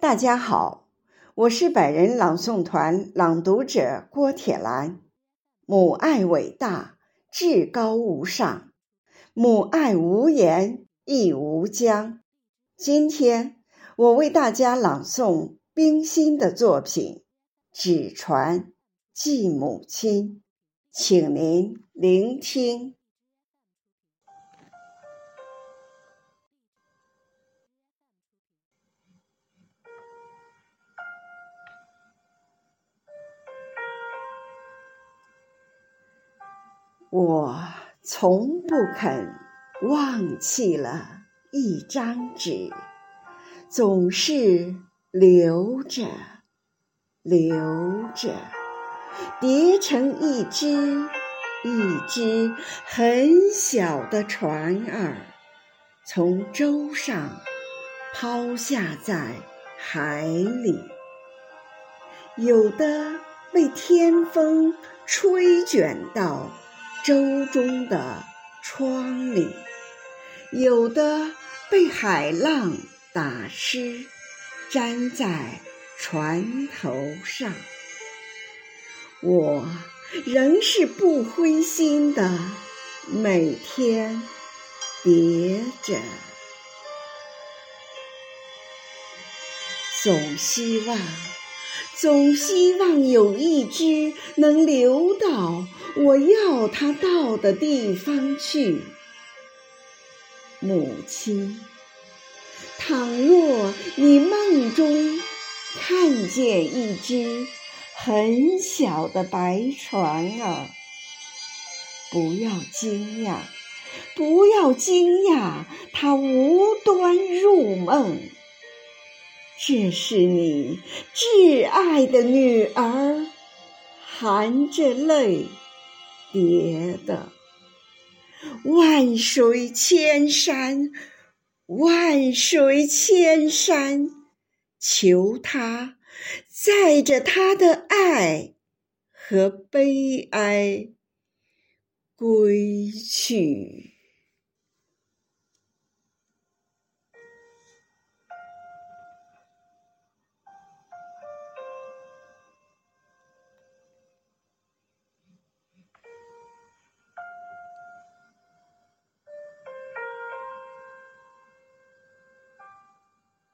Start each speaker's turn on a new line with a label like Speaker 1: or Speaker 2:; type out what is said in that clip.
Speaker 1: 大家好，我是百人朗诵团朗读者郭铁兰。母爱伟大，至高无上；母爱无言，亦无疆。今天我为大家朗诵冰心的作品《纸船寄母亲》，请您聆听。我从不肯忘记了一张纸，总是留着，留着，叠成一只一只很小的船儿，从舟上抛下在海里，有的被天风吹卷到。舟中的窗里，有的被海浪打湿，粘在船头上。我仍是不灰心的，每天叠着，总希望，总希望有一只能流到。我要它到的地方去，母亲。倘若你梦中看见一只很小的白船儿，不要惊讶，不要惊讶，它无端入梦。这是你挚爱的女儿，含着泪。别的，万水千山，万水千山，求他载着他的爱和悲哀归去。